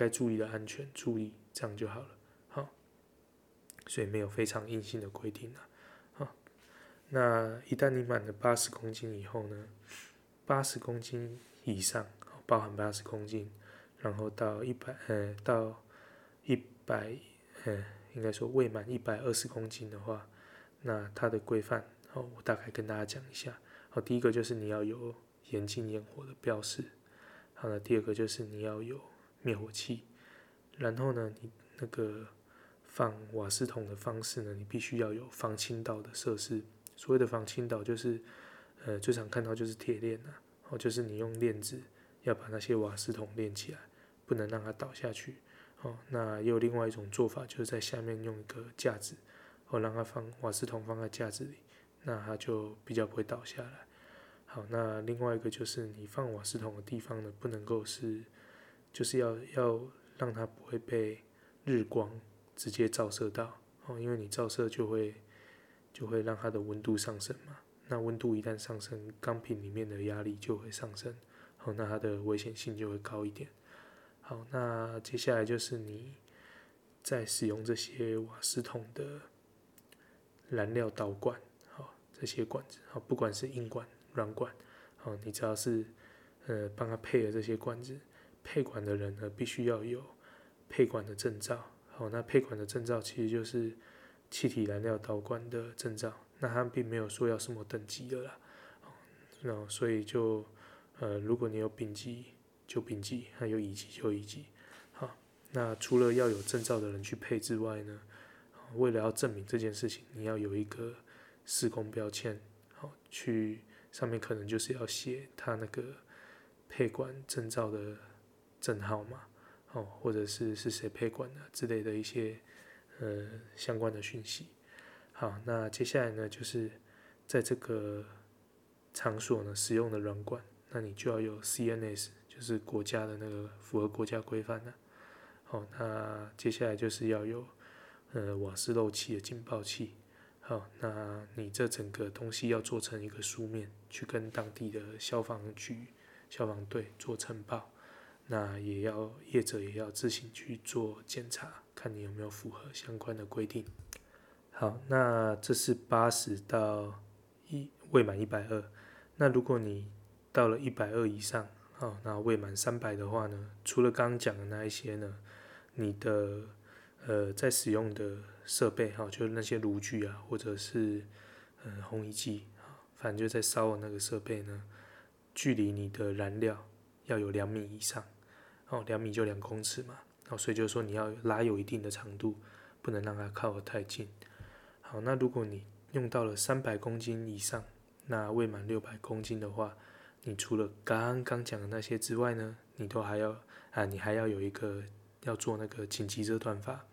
该注意的安全注意，这样就好了。好，所以没有非常硬性的规定啊。好，那一旦你满了八十公斤以后呢，八十公斤以上，包含八十公斤。然后到一百，呃，到一百，呃，应该说未满一百二十公斤的话，那它的规范，好，我大概跟大家讲一下。好，第一个就是你要有严禁烟火的标识。好了，第二个就是你要有灭火器。然后呢，你那个放瓦斯桶的方式呢，你必须要有防倾倒的设施。所谓的防倾倒就是，呃，最常看到就是铁链啊，哦，就是你用链子要把那些瓦斯桶链起来。不能让它倒下去，哦，那也有另外一种做法，就是在下面用一个架子，哦，让它放瓦斯桶放在架子里，那它就比较不会倒下来。好，那另外一个就是你放瓦斯桶的地方呢，不能够是，就是要要让它不会被日光直接照射到，哦，因为你照射就会就会让它的温度上升嘛，那温度一旦上升，钢瓶里面的压力就会上升，哦，那它的危险性就会高一点。好，那接下来就是你在使用这些瓦斯桶的燃料导管，好，这些管子，好，不管是硬管、软管，好，你只要是呃帮它配了这些管子，配管的人呢，必须要有配管的证照，好，那配管的证照其实就是气体燃料导管的证照，那他并没有说要什么等级的啦，那所以就呃，如果你有丙级。就丙级，还有乙级就乙级。好，那除了要有证照的人去配之外呢，为了要证明这件事情，你要有一个施工标签，好，去上面可能就是要写他那个配管证照的证号嘛，哦，或者是是谁配管的之类的一些呃相关的讯息。好，那接下来呢，就是在这个场所呢使用的软管，那你就要有 CNS。就是国家的那个符合国家规范的，好，那接下来就是要有呃瓦斯漏气的警报器，好，那你这整个东西要做成一个书面，去跟当地的消防局、消防队做呈报，那也要业者也要自行去做检查，看你有没有符合相关的规定。好，那这是八十到一未满一百二，那如果你到了一百二以上。哦，那未满三百的话呢，除了刚刚讲的那一些呢，你的呃在使用的设备哈，就是那些炉具啊，或者是呃烘衣机啊，反正就在烧的那个设备呢，距离你的燃料要有两米以上，哦，两米就两公尺嘛，哦，所以就是说你要拉有一定的长度，不能让它靠得太近。好，那如果你用到了三百公斤以上，那未满六百公斤的话，你除了刚刚讲的那些之外呢，你都还要啊，你还要有一个要做那个紧急遮断法。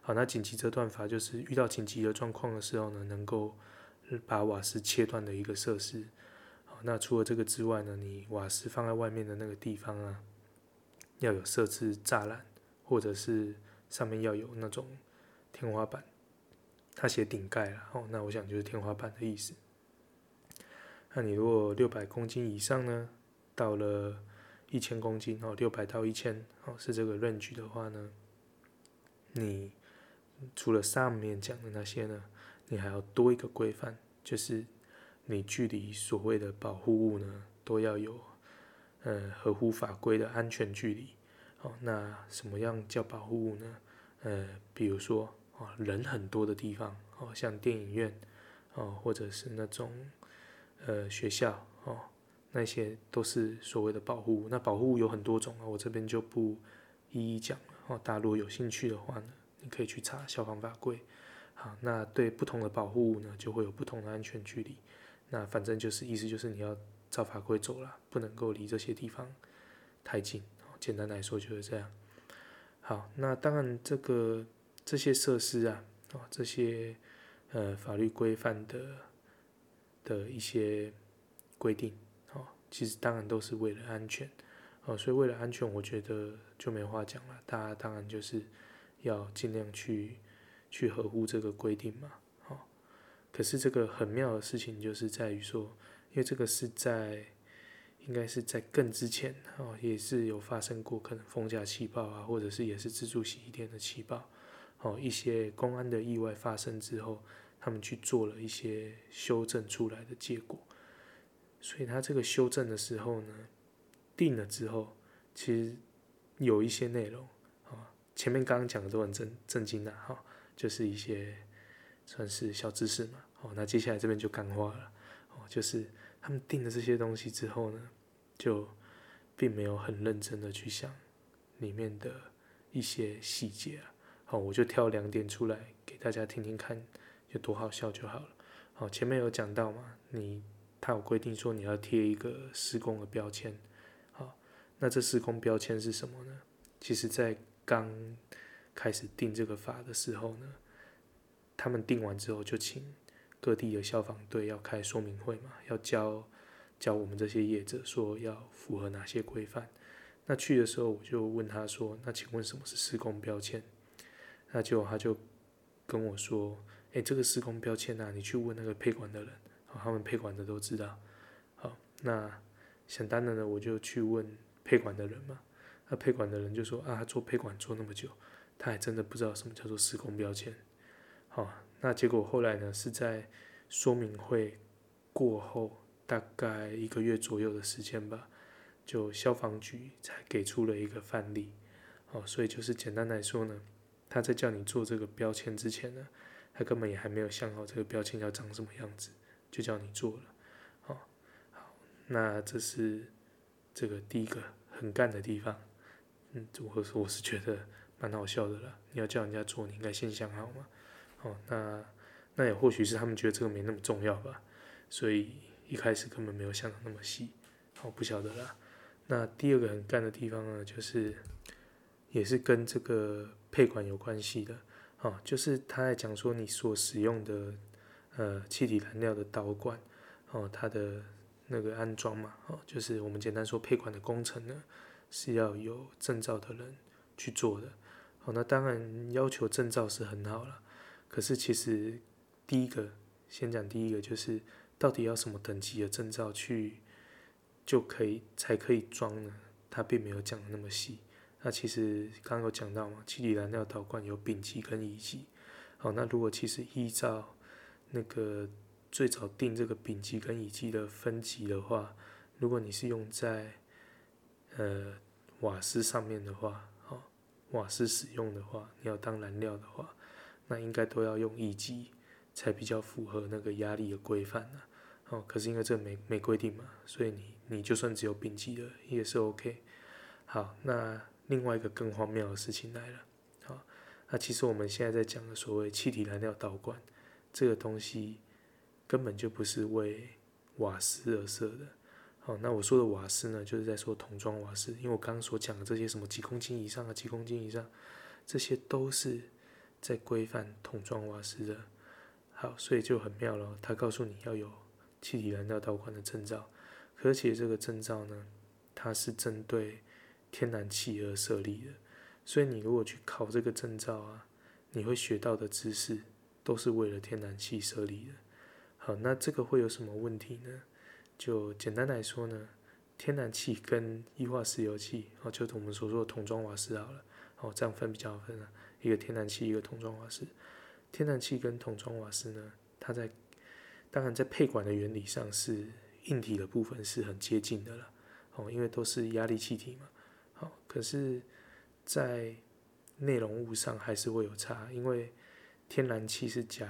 好，那紧急遮断法就是遇到紧急的状况的时候呢，能够把瓦斯切断的一个设施。好，那除了这个之外呢，你瓦斯放在外面的那个地方啊，要有设置栅栏，或者是上面要有那种天花板。他写顶盖了，哦，那我想就是天花板的意思。那你如果六百公斤以上呢，到了一千公斤哦，六百到一千哦，是这个 range 的话呢，你除了上面讲的那些呢，你还要多一个规范，就是你距离所谓的保护物呢，都要有呃合乎法规的安全距离。哦，那什么样叫保护物呢？呃，比如说啊。人很多的地方，哦，像电影院，哦，或者是那种，呃，学校，哦，那些都是所谓的保护物。那保护物有很多种啊，我这边就不一一讲了。哦，大家如果有兴趣的话呢，你可以去查消防法规。好，那对不同的保护物呢，就会有不同的安全距离。那反正就是意思就是你要照法规走了，不能够离这些地方太近。简单来说就是这样。好，那当然这个。这些设施啊，哦，这些呃法律规范的的一些规定，哦，其实当然都是为了安全，哦，所以为了安全，我觉得就没话讲了。大家当然就是要尽量去去合乎这个规定嘛，哦。可是这个很妙的事情就是在于说，因为这个是在应该是在更之前，哦，也是有发生过可能风架气爆啊，或者是也是自助洗衣店的气爆。哦，一些公安的意外发生之后，他们去做了一些修正出来的结果，所以他这个修正的时候呢，定了之后，其实有一些内容，啊，前面刚刚讲的都很震震惊的哈，就是一些算是小知识嘛，哦，那接下来这边就干话了，哦，就是他们定了这些东西之后呢，就并没有很认真的去想里面的一些细节啊。哦，我就挑两点出来给大家听听看，有多好笑就好了。好，前面有讲到嘛，你他有规定说你要贴一个施工的标签。好，那这施工标签是什么呢？其实，在刚开始定这个法的时候呢，他们定完之后就请各地的消防队要开说明会嘛，要教教我们这些业者说要符合哪些规范。那去的时候我就问他说，那请问什么是施工标签？那就他就跟我说：“哎、这个施工标签呐、啊，你去问那个配管的人，好，他们配管的都知道。好，那想当然的我就去问配管的人嘛。那配管的人就说：啊，做配管做那么久，他还真的不知道什么叫做施工标签。好，那结果后来呢，是在说明会过后大概一个月左右的时间吧，就消防局才给出了一个范例。哦，所以就是简单来说呢。”他在叫你做这个标签之前呢，他根本也还没有想好这个标签要长什么样子，就叫你做了。哦，好，那这是这个第一个很干的地方。嗯，我我是觉得蛮好笑的啦。你要叫人家做，你应该先想好嘛。哦，那那也或许是他们觉得这个没那么重要吧，所以一开始根本没有想的那么细。好，不晓得啦。那第二个很干的地方呢，就是也是跟这个。配管有关系的，哦，就是他在讲说你所使用的呃气体燃料的导管，哦，它的那个安装嘛，哦，就是我们简单说配管的工程呢，是要有证照的人去做的，哦，那当然要求证照是很好了，可是其实第一个先讲第一个就是到底要什么等级的证照去就可以才可以装呢？他并没有讲的那么细。那其实刚刚有讲到嘛，气体燃料导管有丙级跟乙级。好，那如果其实依照那个最早定这个丙级跟乙级的分级的话，如果你是用在呃瓦斯上面的话，哦，瓦斯使用的话，你要当燃料的话，那应该都要用乙级才比较符合那个压力的规范呢。哦，可是因为这没没规定嘛，所以你你就算只有丙级的也是 OK。好，那。另外一个更荒谬的事情来了。好，那其实我们现在在讲的所谓气体燃料导管这个东西，根本就不是为瓦斯而设的。好，那我说的瓦斯呢，就是在说桶装瓦斯，因为我刚刚所讲的这些什么几公斤以上啊，几公斤以上，这些都是在规范桶装瓦斯的。好，所以就很妙了，他告诉你要有气体燃料导管的证照，而且这个证照呢，它是针对天然气而设立的，所以你如果去考这个证照啊，你会学到的知识都是为了天然气设立的。好，那这个会有什么问题呢？就简单来说呢，天然气跟液化石油气，哦，就我们所说的桶装瓦斯好了，哦，这样分比较好分啊，一个天然气，一个桶装瓦斯。天然气跟桶装瓦斯呢，它在当然在配管的原理上是硬体的部分是很接近的了，哦，因为都是压力气体嘛，好，可是，在内容物上还是会有差，因为天然气是甲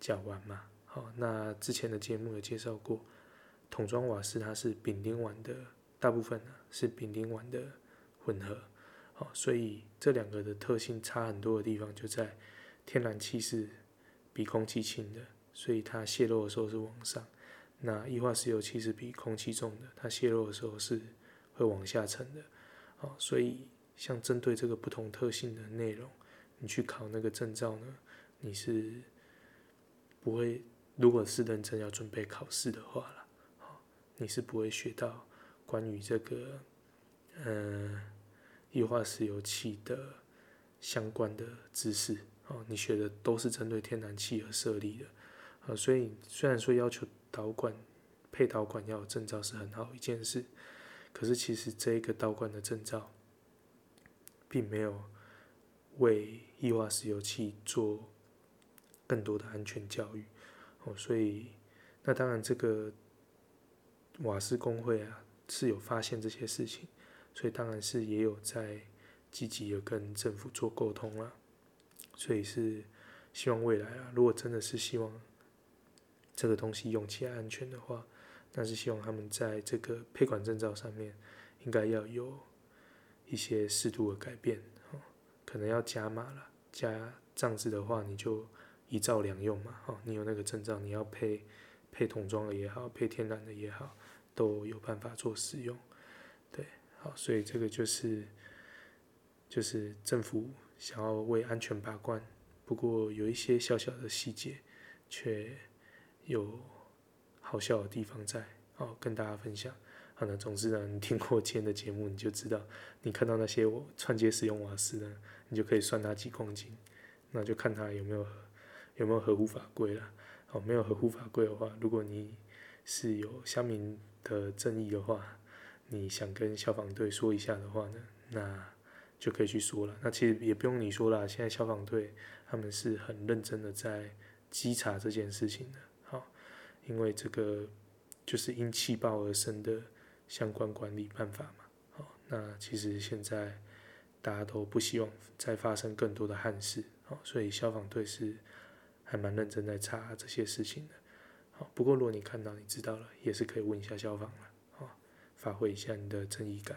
甲烷嘛，好，那之前的节目有介绍过。桶装瓦斯它是丙丁烷的大部分呢，是丙丁烷的混合，所以这两个的特性差很多的地方就在天然气是比空气轻的，所以它泄漏的时候是往上；那液化石油气是比空气重的，它泄漏的时候是会往下沉的，好，所以像针对这个不同特性的内容，你去考那个证照呢，你是不会，如果是认真要准备考试的话了。你是不会学到关于这个，嗯，液化石油气的相关的知识哦。你学的都是针对天然气而设立的，啊，所以虽然说要求导管配导管要有证照是很好一件事，可是其实这一个导管的证照，并没有为液化石油气做更多的安全教育哦。所以那当然这个。瓦斯工会啊是有发现这些事情，所以当然是也有在积极的跟政府做沟通了，所以是希望未来啊，如果真的是希望这个东西用起来安全的话，那是希望他们在这个配管证照上面应该要有一些适度的改变哦，可能要加码了，加这样子的话你就一照两用嘛，哦，你有那个证照，你要配配桶装的也好，配天然的也好。都有办法做使用，好，所以这个就是就是政府想要为安全把关，不过有一些小小的细节，却有好笑的地方在，哦，跟大家分享。好，那总之呢，你听过今天的节目，你就知道，你看到那些我串接使用瓦斯呢，你就可以算它几公斤，那就看它有没有有没有合乎法规了。哦，没有合乎法规的话，如果你是有乡民。的正义的话，你想跟消防队说一下的话呢，那就可以去说了。那其实也不用你说了，现在消防队他们是很认真的在稽查这件事情的，好，因为这个就是因气爆而生的相关管理办法嘛，好，那其实现在大家都不希望再发生更多的憾事，好，所以消防队是还蛮认真在查这些事情的。好不过，如果你看到，你知道了，也是可以问一下消防了，发挥一下你的正义感，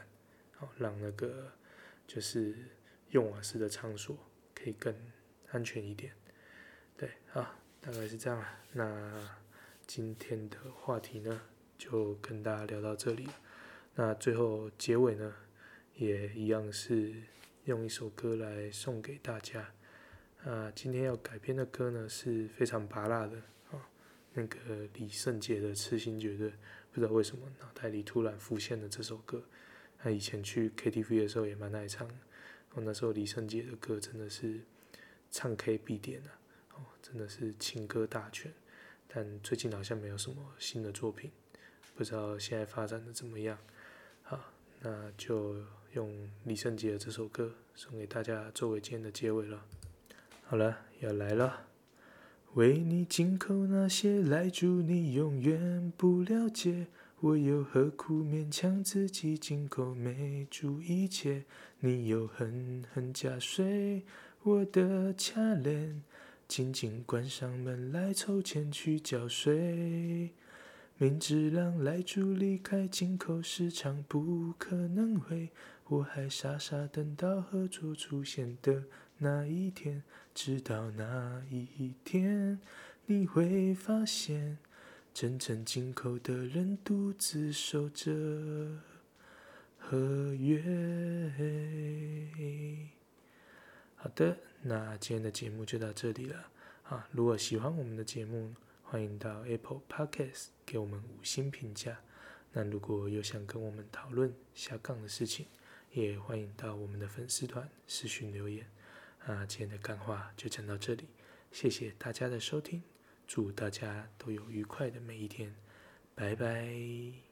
好，让那个就是用瓦斯的场所可以更安全一点。对，啊，大概是这样。那今天的话题呢，就跟大家聊到这里。那最后结尾呢，也一样是用一首歌来送给大家。啊，今天要改编的歌呢，是非常拔辣的。那个李圣杰的《痴心绝对》，不知道为什么脑袋里突然浮现了这首歌。他以前去 KTV 的时候也蛮爱唱的。哦，那时候李圣杰的歌真的是唱 K 必点啊！哦，真的是情歌大全。但最近好像没有什么新的作品，不知道现在发展的怎么样。好，那就用李圣杰的这首歌送给大家，作为今天的结尾了。好了，要来了。为你紧扣那些赖住你永远不了解，我又何苦勉强自己紧扣没住一切？你又狠狠夹碎我的卡链，紧紧关上门来凑钱去缴税。明知让赖住离开紧扣时常不可能回，我还傻傻等到合作出现的那一天，直到那一天，你会发现，真正进口的人独自守着合约。好的，那今天的节目就到这里了啊！如果喜欢我们的节目，欢迎到 Apple Podcast 给我们五星评价。那如果有想跟我们讨论下杠的事情，也欢迎到我们的粉丝团私讯留言。啊，今天的干话就讲到这里，谢谢大家的收听，祝大家都有愉快的每一天，拜拜。